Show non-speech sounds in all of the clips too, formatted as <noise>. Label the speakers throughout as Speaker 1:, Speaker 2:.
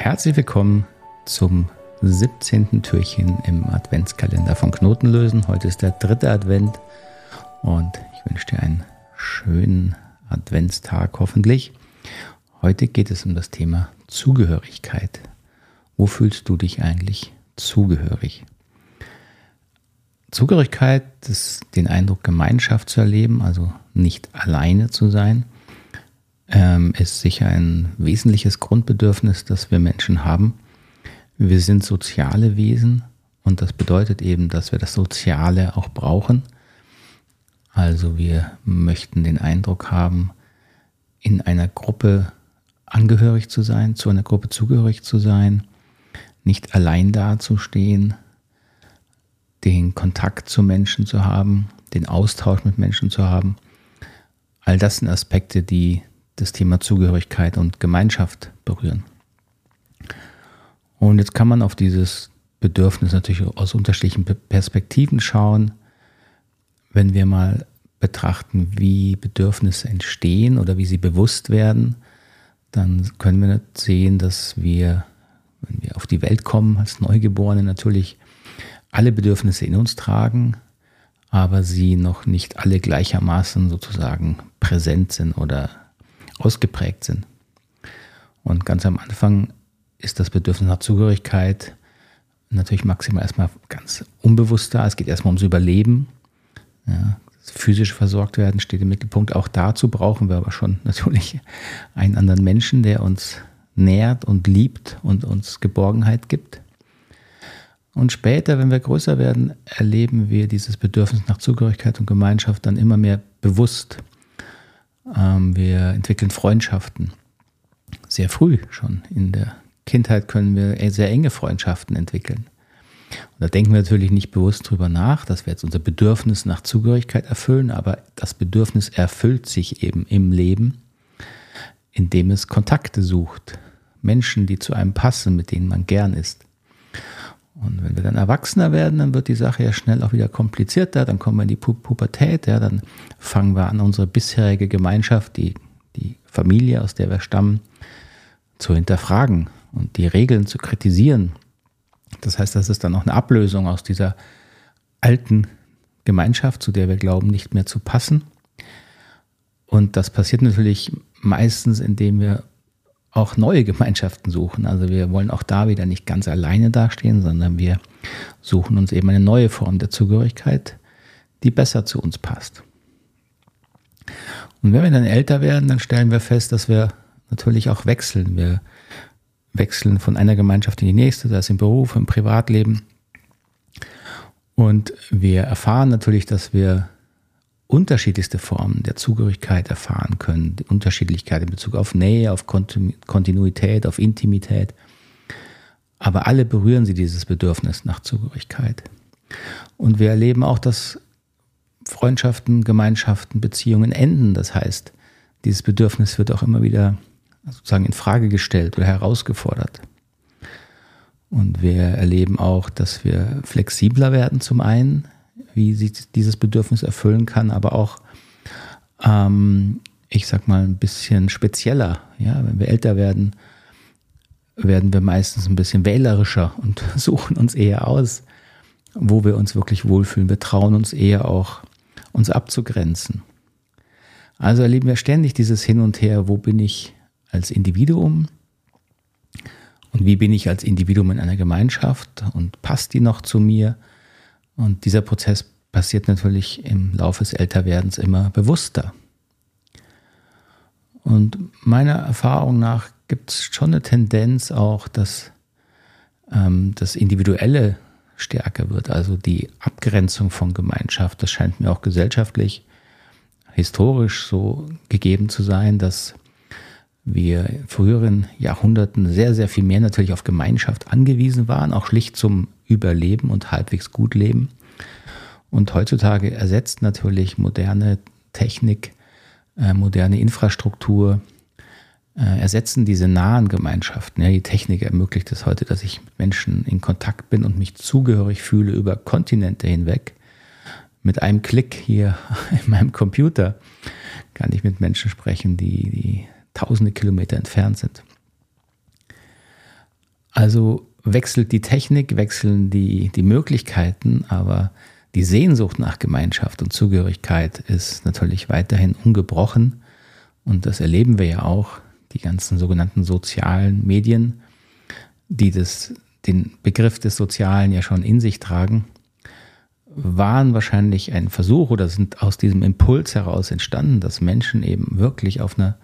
Speaker 1: Herzlich willkommen zum 17. Türchen im Adventskalender von Knotenlösen. Heute ist der dritte Advent und ich wünsche dir einen schönen Adventstag hoffentlich. Heute geht es um das Thema Zugehörigkeit. Wo fühlst du dich eigentlich zugehörig? Zugehörigkeit ist den Eindruck, Gemeinschaft zu erleben, also nicht alleine zu sein ähm, ist sicher ein wesentliches Grundbedürfnis, das wir Menschen haben. Wir sind soziale Wesen und das bedeutet eben, dass wir das Soziale auch brauchen. Also wir möchten den Eindruck haben, in einer Gruppe angehörig zu sein, zu einer Gruppe zugehörig zu sein, nicht allein dazustehen, den Kontakt zu Menschen zu haben, den Austausch mit Menschen zu haben. All das sind Aspekte, die das Thema Zugehörigkeit und Gemeinschaft berühren. Und jetzt kann man auf dieses Bedürfnis natürlich aus unterschiedlichen Perspektiven schauen. Wenn wir mal betrachten, wie Bedürfnisse entstehen oder wie sie bewusst werden, dann können wir sehen, dass wir, wenn wir auf die Welt kommen als Neugeborene, natürlich alle Bedürfnisse in uns tragen, aber sie noch nicht alle gleichermaßen sozusagen präsent sind oder ausgeprägt sind. Und ganz am Anfang ist das Bedürfnis nach Zugehörigkeit natürlich maximal erstmal ganz unbewusst da. Es geht erstmal ums Überleben. Ja, physisch versorgt werden steht im Mittelpunkt. Auch dazu brauchen wir aber schon <laughs> natürlich einen anderen Menschen, der uns nährt und liebt und uns Geborgenheit gibt. Und später, wenn wir größer werden, erleben wir dieses Bedürfnis nach Zugehörigkeit und Gemeinschaft dann immer mehr bewusst. Ähm, wir entwickeln Freundschaften. Sehr früh schon. In der Kindheit können wir sehr enge Freundschaften entwickeln. Und da denken wir natürlich nicht bewusst drüber nach, dass wir jetzt unser Bedürfnis nach Zugehörigkeit erfüllen, aber das Bedürfnis erfüllt sich eben im Leben, indem es Kontakte sucht. Menschen, die zu einem passen, mit denen man gern ist. Und wenn wir dann erwachsener werden, dann wird die Sache ja schnell auch wieder komplizierter. Dann kommen wir in die Pu Pubertät, ja, dann fangen wir an, unsere bisherige Gemeinschaft, die, die Familie, aus der wir stammen, zu hinterfragen und die Regeln zu kritisieren. Das heißt, das ist dann auch eine Ablösung aus dieser alten Gemeinschaft, zu der wir glauben, nicht mehr zu passen. Und das passiert natürlich meistens, indem wir auch neue Gemeinschaften suchen. Also wir wollen auch da wieder nicht ganz alleine dastehen, sondern wir suchen uns eben eine neue Form der Zugehörigkeit, die besser zu uns passt. Und wenn wir dann älter werden, dann stellen wir fest, dass wir natürlich auch wechseln. Wir wechseln von einer Gemeinschaft in die nächste, das im Beruf, im Privatleben. Und wir erfahren natürlich, dass wir unterschiedlichste Formen der Zugehörigkeit erfahren können. Die Unterschiedlichkeit in Bezug auf Nähe, auf Kontinuität, auf Intimität. Aber alle berühren sie dieses Bedürfnis nach Zugehörigkeit. Und wir erleben auch, dass Freundschaften, Gemeinschaften, Beziehungen enden. Das heißt, dieses Bedürfnis wird auch immer wieder sozusagen in Frage gestellt oder herausgefordert. Und wir erleben auch, dass wir flexibler werden zum einen, wie sie dieses Bedürfnis erfüllen kann, aber auch, ähm, ich sag mal, ein bisschen spezieller. Ja, wenn wir älter werden, werden wir meistens ein bisschen wählerischer und <laughs> suchen uns eher aus, wo wir uns wirklich wohlfühlen. Wir trauen uns eher auch, uns abzugrenzen. Also erleben wir ständig dieses Hin und Her, wo bin ich als Individuum und wie bin ich als Individuum in einer Gemeinschaft und passt die noch zu mir und dieser Prozess passiert natürlich im Laufe des Älterwerdens immer bewusster. Und meiner Erfahrung nach gibt es schon eine Tendenz auch, dass ähm, das Individuelle stärker wird, also die Abgrenzung von Gemeinschaft. Das scheint mir auch gesellschaftlich, historisch so gegeben zu sein, dass wir in früheren Jahrhunderten sehr, sehr viel mehr natürlich auf Gemeinschaft angewiesen waren, auch schlicht zum Überleben und halbwegs gut leben. Und heutzutage ersetzt natürlich moderne Technik, äh, moderne Infrastruktur, äh, ersetzen diese nahen Gemeinschaften. Ja, die Technik ermöglicht es heute, dass ich mit Menschen in Kontakt bin und mich zugehörig fühle über Kontinente hinweg. Mit einem Klick hier <laughs> in meinem Computer kann ich mit Menschen sprechen, die, die tausende Kilometer entfernt sind. Also wechselt die Technik, wechseln die, die Möglichkeiten, aber die Sehnsucht nach Gemeinschaft und Zugehörigkeit ist natürlich weiterhin ungebrochen. Und das erleben wir ja auch, die ganzen sogenannten sozialen Medien, die das, den Begriff des Sozialen ja schon in sich tragen, waren wahrscheinlich ein Versuch oder sind aus diesem Impuls heraus entstanden, dass Menschen eben wirklich auf einer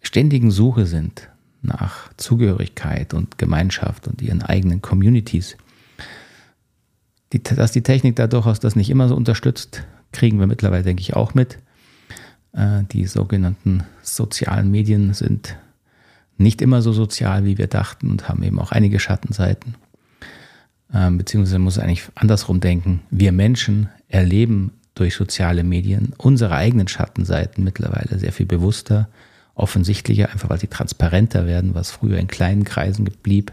Speaker 1: ständigen Suche sind nach Zugehörigkeit und Gemeinschaft und ihren eigenen Communities. Die, dass die Technik da durchaus das nicht immer so unterstützt, kriegen wir mittlerweile, denke ich, auch mit. Äh, die sogenannten sozialen Medien sind nicht immer so sozial, wie wir dachten und haben eben auch einige Schattenseiten. Ähm, beziehungsweise muss eigentlich andersrum denken. Wir Menschen erleben durch soziale Medien unsere eigenen Schattenseiten mittlerweile sehr viel bewusster, offensichtlicher, einfach weil sie transparenter werden, was früher in kleinen Kreisen blieb,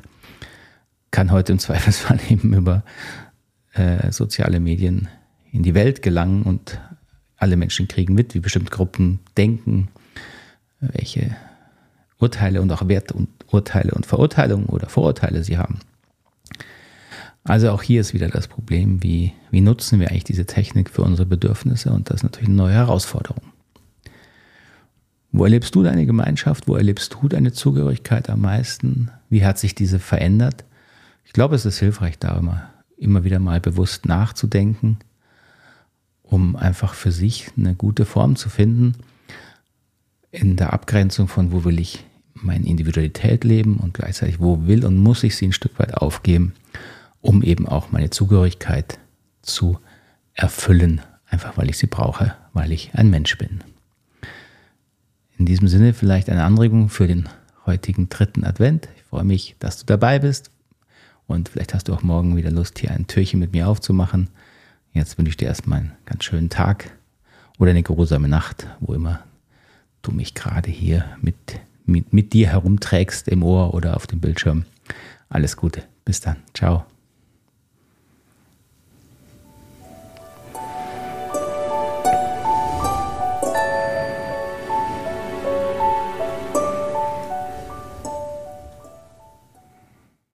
Speaker 1: kann heute im <laughs> Zweifelsfall eben über äh, soziale Medien in die Welt gelangen und alle Menschen kriegen mit, wie bestimmte Gruppen denken, welche Urteile und auch Werte und Urteile und Verurteilungen oder Vorurteile sie haben. Also auch hier ist wieder das Problem, wie, wie nutzen wir eigentlich diese Technik für unsere Bedürfnisse und das ist natürlich eine neue Herausforderung. Wo erlebst du deine Gemeinschaft? Wo erlebst du deine Zugehörigkeit am meisten? Wie hat sich diese verändert? Ich glaube, es ist hilfreich, da immer, immer wieder mal bewusst nachzudenken, um einfach für sich eine gute Form zu finden in der Abgrenzung von, wo will ich meine Individualität leben und gleichzeitig, wo will und muss ich sie ein Stück weit aufgeben, um eben auch meine Zugehörigkeit zu erfüllen, einfach weil ich sie brauche, weil ich ein Mensch bin. In diesem Sinne vielleicht eine Anregung für den heutigen dritten Advent. Ich freue mich, dass du dabei bist und vielleicht hast du auch morgen wieder Lust, hier ein Türchen mit mir aufzumachen. Jetzt wünsche ich dir erstmal einen ganz schönen Tag oder eine geruhsame Nacht, wo immer du mich gerade hier mit mit, mit dir herumträgst im Ohr oder auf dem Bildschirm. Alles Gute. Bis dann. Ciao.